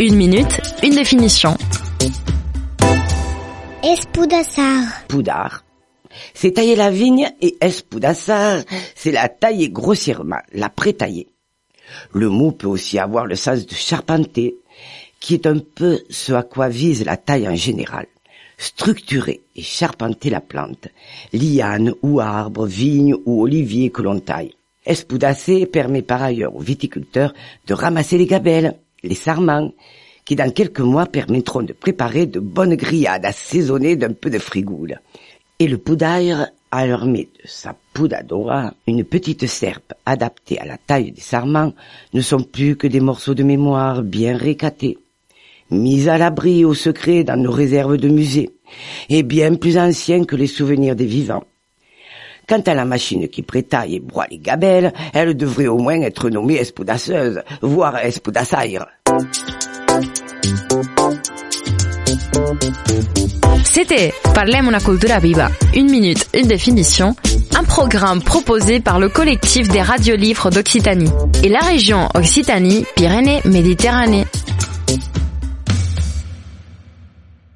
Une minute, une définition. Espudassar. Poudard. C'est tailler la vigne et espoudassar, c'est la tailler grossièrement, la prétailler. Le mot peut aussi avoir le sens de charpenter, qui est un peu ce à quoi vise la taille en général. Structurer et charpenter la plante, liane ou arbre, vigne ou olivier que l'on taille. Espoudasser permet par ailleurs aux viticulteurs de ramasser les gabelles, les sarments, qui dans quelques mois permettront de préparer de bonnes grillades assaisonnées d'un peu de frigoule. Et le poudaire alors met de sa poudadora, une petite serpe adaptée à la taille des sarments, ne sont plus que des morceaux de mémoire bien récatés, mis à l'abri au secret dans nos réserves de musée, et bien plus anciens que les souvenirs des vivants. Quant à la machine qui prétaille et broie les gabelles, elle devrait au moins être nommée espoudasseuse, voire espudassaire. C'était Parlem una cultura viva. Une minute, une définition. Un programme proposé par le collectif des radios livres d'Occitanie et la région Occitanie-Pyrénées-Méditerranée.